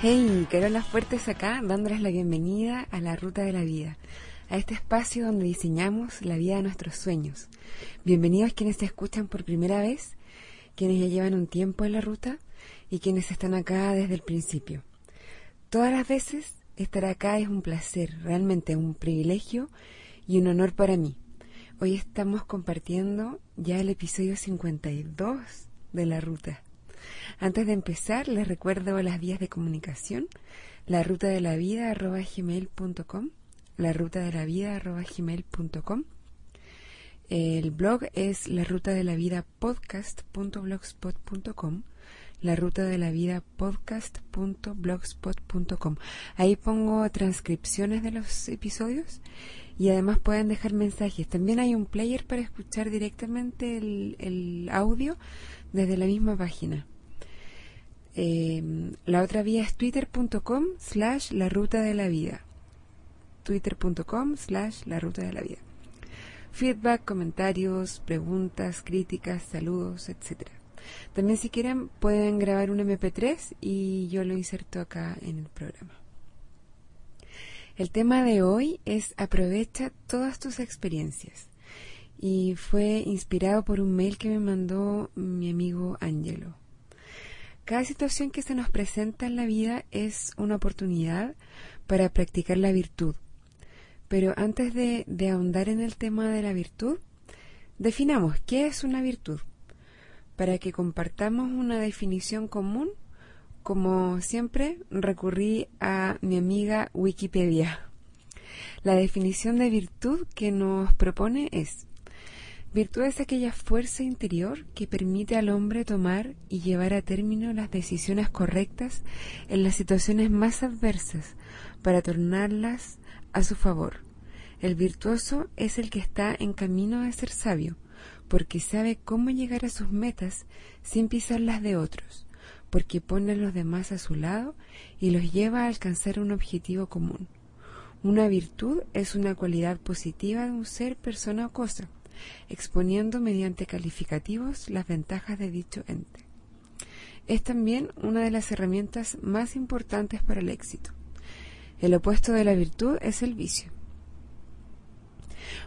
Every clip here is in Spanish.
Hey, Carola Fuertes acá, dándoles la bienvenida a la Ruta de la Vida, a este espacio donde diseñamos la vida de nuestros sueños. Bienvenidos quienes te escuchan por primera vez, quienes ya llevan un tiempo en la ruta y quienes están acá desde el principio. Todas las veces estar acá es un placer, realmente un privilegio y un honor para mí. Hoy estamos compartiendo ya el episodio 52 de la ruta. Antes de empezar, les recuerdo las vías de comunicación, la ruta de la vida arroba gmail.com, la ruta de la vida arroba gmail.com. El blog es la ruta de la vida podcast.blogspot.com la ruta de la vida podcast.blogspot.com. Ahí pongo transcripciones de los episodios y además pueden dejar mensajes. También hay un player para escuchar directamente el, el audio desde la misma página. Eh, la otra vía es twitter.com slash la ruta de la vida. Twitter.com slash la ruta de la vida. Feedback, comentarios, preguntas, críticas, saludos, etc. También si quieren pueden grabar un MP3 y yo lo inserto acá en el programa. El tema de hoy es aprovecha todas tus experiencias y fue inspirado por un mail que me mandó mi amigo Angelo. Cada situación que se nos presenta en la vida es una oportunidad para practicar la virtud. Pero antes de, ahondar en el tema de la virtud, definamos qué es una virtud. Para que compartamos una definición común, como siempre, recurrí a mi amiga Wikipedia. La definición de virtud que nos propone es Virtud es aquella fuerza interior que permite al hombre tomar y llevar a término las decisiones correctas en las situaciones más adversas para tornarlas a su favor. El virtuoso es el que está en camino de ser sabio, porque sabe cómo llegar a sus metas sin pisar las de otros, porque pone a los demás a su lado y los lleva a alcanzar un objetivo común. Una virtud es una cualidad positiva de un ser, persona o cosa exponiendo mediante calificativos las ventajas de dicho ente. Es también una de las herramientas más importantes para el éxito. El opuesto de la virtud es el vicio.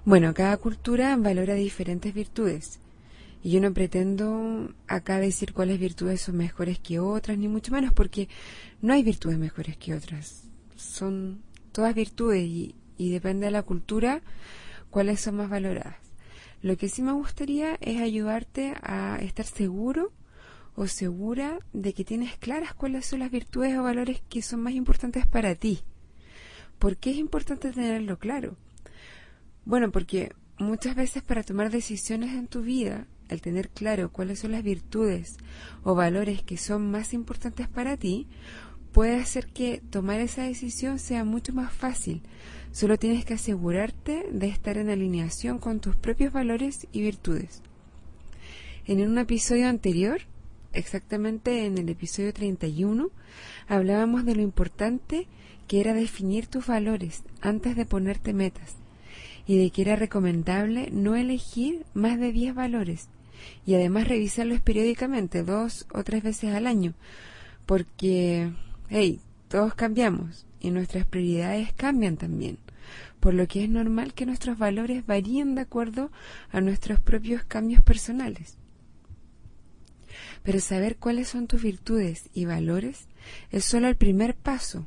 Bueno, cada cultura valora diferentes virtudes. Y yo no pretendo acá decir cuáles virtudes son mejores que otras, ni mucho menos, porque no hay virtudes mejores que otras. Son todas virtudes y, y depende de la cultura cuáles son más valoradas. Lo que sí me gustaría es ayudarte a estar seguro o segura de que tienes claras cuáles son las virtudes o valores que son más importantes para ti. ¿Por qué es importante tenerlo claro? Bueno, porque muchas veces para tomar decisiones en tu vida, al tener claro cuáles son las virtudes o valores que son más importantes para ti, puede hacer que tomar esa decisión sea mucho más fácil, Solo tienes que asegurarte de estar en alineación con tus propios valores y virtudes. En un episodio anterior, exactamente en el episodio 31, hablábamos de lo importante que era definir tus valores antes de ponerte metas y de que era recomendable no elegir más de 10 valores y además revisarlos periódicamente, dos o tres veces al año, porque, hey, todos cambiamos y nuestras prioridades cambian también, por lo que es normal que nuestros valores varíen de acuerdo a nuestros propios cambios personales. Pero saber cuáles son tus virtudes y valores es solo el primer paso.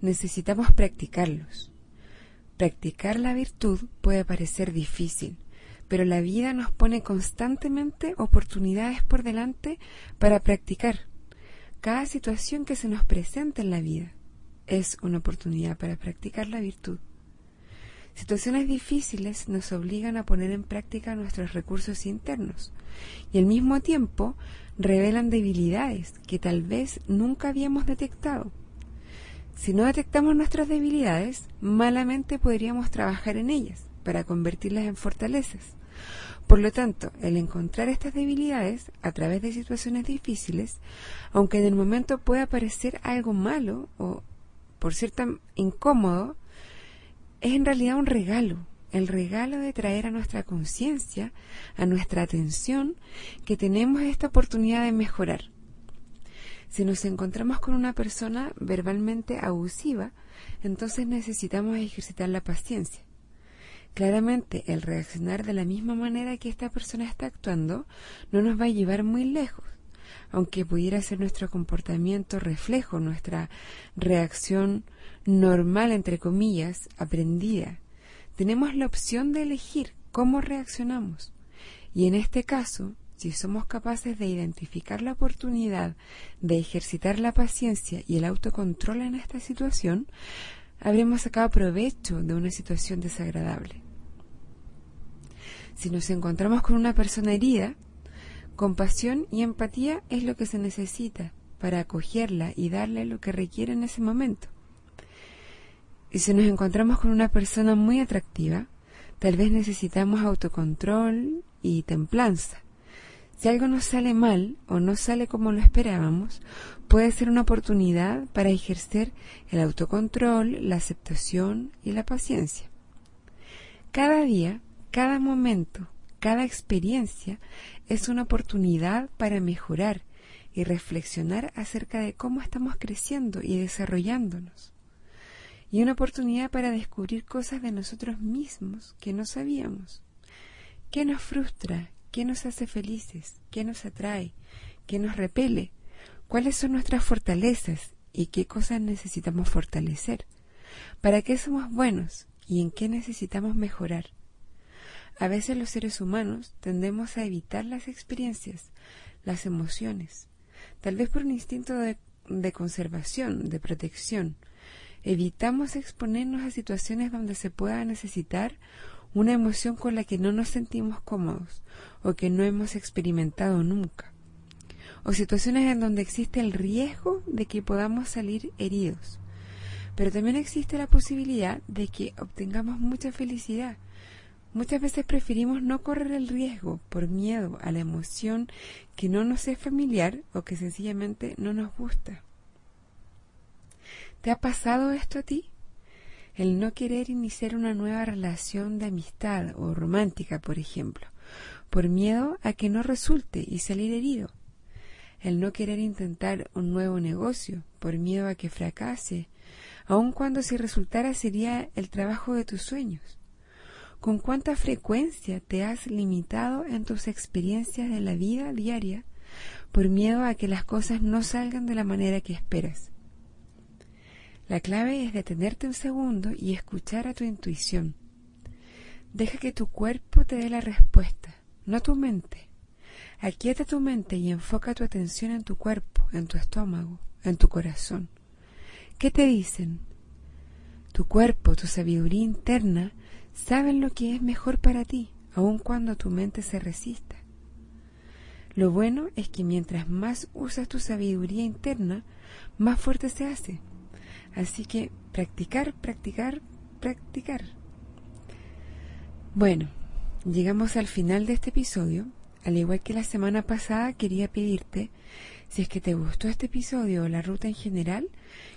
Necesitamos practicarlos. Practicar la virtud puede parecer difícil, pero la vida nos pone constantemente oportunidades por delante para practicar. Cada situación que se nos presenta en la vida es una oportunidad para practicar la virtud. Situaciones difíciles nos obligan a poner en práctica nuestros recursos internos y al mismo tiempo revelan debilidades que tal vez nunca habíamos detectado. Si no detectamos nuestras debilidades, malamente podríamos trabajar en ellas para convertirlas en fortalezas. Por lo tanto, el encontrar estas debilidades a través de situaciones difíciles, aunque en el momento pueda parecer algo malo o por ser tan incómodo, es en realidad un regalo, el regalo de traer a nuestra conciencia, a nuestra atención, que tenemos esta oportunidad de mejorar. Si nos encontramos con una persona verbalmente abusiva, entonces necesitamos ejercitar la paciencia. Claramente, el reaccionar de la misma manera que esta persona está actuando no nos va a llevar muy lejos, aunque pudiera ser nuestro comportamiento reflejo, nuestra reacción normal, entre comillas, aprendida. Tenemos la opción de elegir cómo reaccionamos. Y en este caso, si somos capaces de identificar la oportunidad de ejercitar la paciencia y el autocontrol en esta situación, habremos sacado provecho de una situación desagradable. Si nos encontramos con una persona herida, compasión y empatía es lo que se necesita para acogerla y darle lo que requiere en ese momento. Y si nos encontramos con una persona muy atractiva, tal vez necesitamos autocontrol y templanza si algo nos sale mal o no sale como lo esperábamos, puede ser una oportunidad para ejercer el autocontrol, la aceptación y la paciencia. Cada día, cada momento, cada experiencia es una oportunidad para mejorar y reflexionar acerca de cómo estamos creciendo y desarrollándonos. Y una oportunidad para descubrir cosas de nosotros mismos que no sabíamos. ¿Qué nos frustra? ¿Qué nos hace felices? ¿Qué nos atrae? ¿Qué nos repele? ¿Cuáles son nuestras fortalezas y qué cosas necesitamos fortalecer? ¿Para qué somos buenos y en qué necesitamos mejorar? A veces los seres humanos tendemos a evitar las experiencias, las emociones, tal vez por un instinto de, conservación, de protección. Evitamos exponernos a situaciones donde se pueda necesitar una emoción con la que no nos sentimos cómodos o que no hemos experimentado nunca, o situaciones en donde existe el riesgo de que podamos salir heridos. Pero también existe la posibilidad de que obtengamos mucha felicidad. Muchas veces preferimos no correr el riesgo por miedo a la emoción que no nos es familiar o que sencillamente no nos gusta. ¿Te ha pasado esto a ti? el no querer iniciar una nueva relación de amistad o romántica, por ejemplo, por miedo a que no resulte y salir herido, el no querer intentar un nuevo negocio, por miedo a que fracase, aun cuando si resultara sería el trabajo de tus sueños. ¿Con cuánta frecuencia te has limitado en tus experiencias de la vida diaria por miedo a que las cosas no salgan de la manera que esperas? La clave es detenerte un segundo y escuchar a tu intuición. Deja que tu cuerpo te dé la respuesta, no tu mente. Aquieta tu mente y enfoca tu atención en tu cuerpo, en tu estómago, en tu corazón. ¿Qué te dicen? Tu cuerpo, tu sabiduría interna, saben lo que es mejor para ti, aun cuando tu mente se resista. Lo bueno es que mientras más usas tu sabiduría interna, más fuerte se hace. Así que practicar, practicar, practicar. Bueno, llegamos al final de este episodio. Al igual que la semana pasada, quería pedirte, si es que te gustó este episodio o la ruta en general,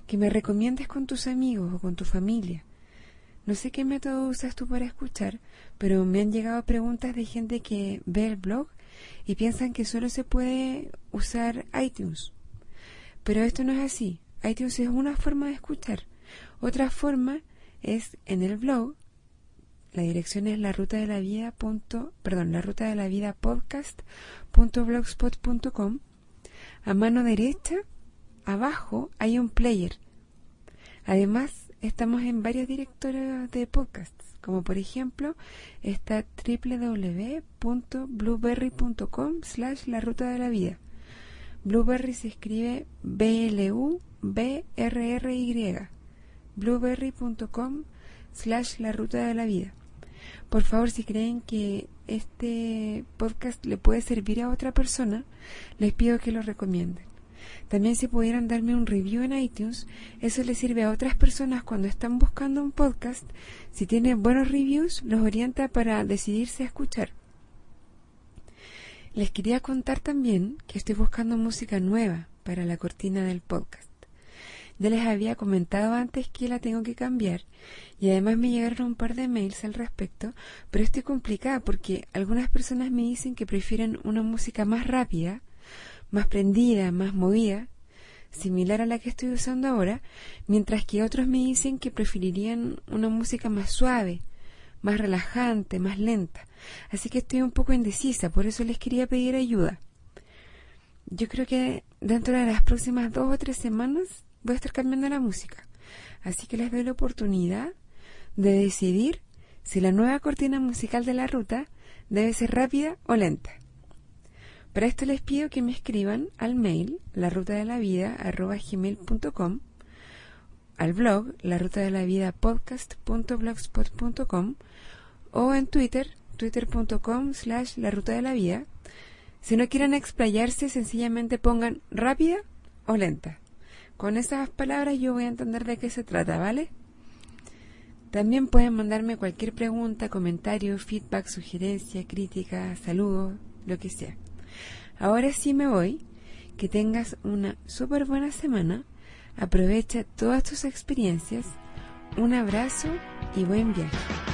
que me recomiendes con tus amigos o con tu familia. No sé qué método usas tú para escuchar, pero me han llegado preguntas de gente que ve el blog y piensan que solo se puede usar iTunes. Pero esto no es así iTunes es una forma de escuchar. Otra forma es en el blog. La dirección es la ruta de la vida punto, perdón, la ruta de la vida podcast.blogspot.com. A mano derecha, abajo, hay un player. Además, estamos en varios directorios de podcasts, como por ejemplo está www.blueberry.com slash la ruta de la vida. Blueberry se escribe B-L-U B-R-R-Y, blueberry.com slash la ruta de la vida. Por favor, si creen que este podcast le puede servir a otra persona, les pido que lo recomienden. También si pudieran darme un review en iTunes, eso les sirve a otras personas cuando están buscando un podcast. Si tienen buenos reviews, los orienta para decidirse a escuchar. Les quería contar también que estoy buscando música nueva para la cortina del podcast. Ya les había comentado antes que la tengo que cambiar y además me llegaron un par de mails al respecto, pero estoy complicada porque algunas personas me dicen que prefieren una música más rápida, más prendida, más movida, similar a la que estoy usando ahora, mientras que otros me dicen que preferirían una música más suave, más relajante, más lenta. Así que estoy un poco indecisa, por eso les quería pedir ayuda. Yo creo que dentro de las próximas dos o tres semanas voy a estar cambiando la música. Así que les doy la oportunidad de decidir si la nueva cortina musical de la ruta debe ser rápida o lenta. Para esto les pido que me escriban al mail la ruta de la vida gmail.com al blog la ruta de la vida podcast.blogspot.com o en Twitter twitter.com slash la ruta de la vida si no quieren explayarse sencillamente pongan rápida o lenta con esas palabras yo voy a entender de qué se trata, ¿vale? También pueden mandarme cualquier pregunta, comentario, feedback, sugerencia, crítica, saludo, lo que sea. Ahora sí me voy. Que tengas una súper buena semana. Aprovecha todas tus experiencias. Un abrazo y buen viaje.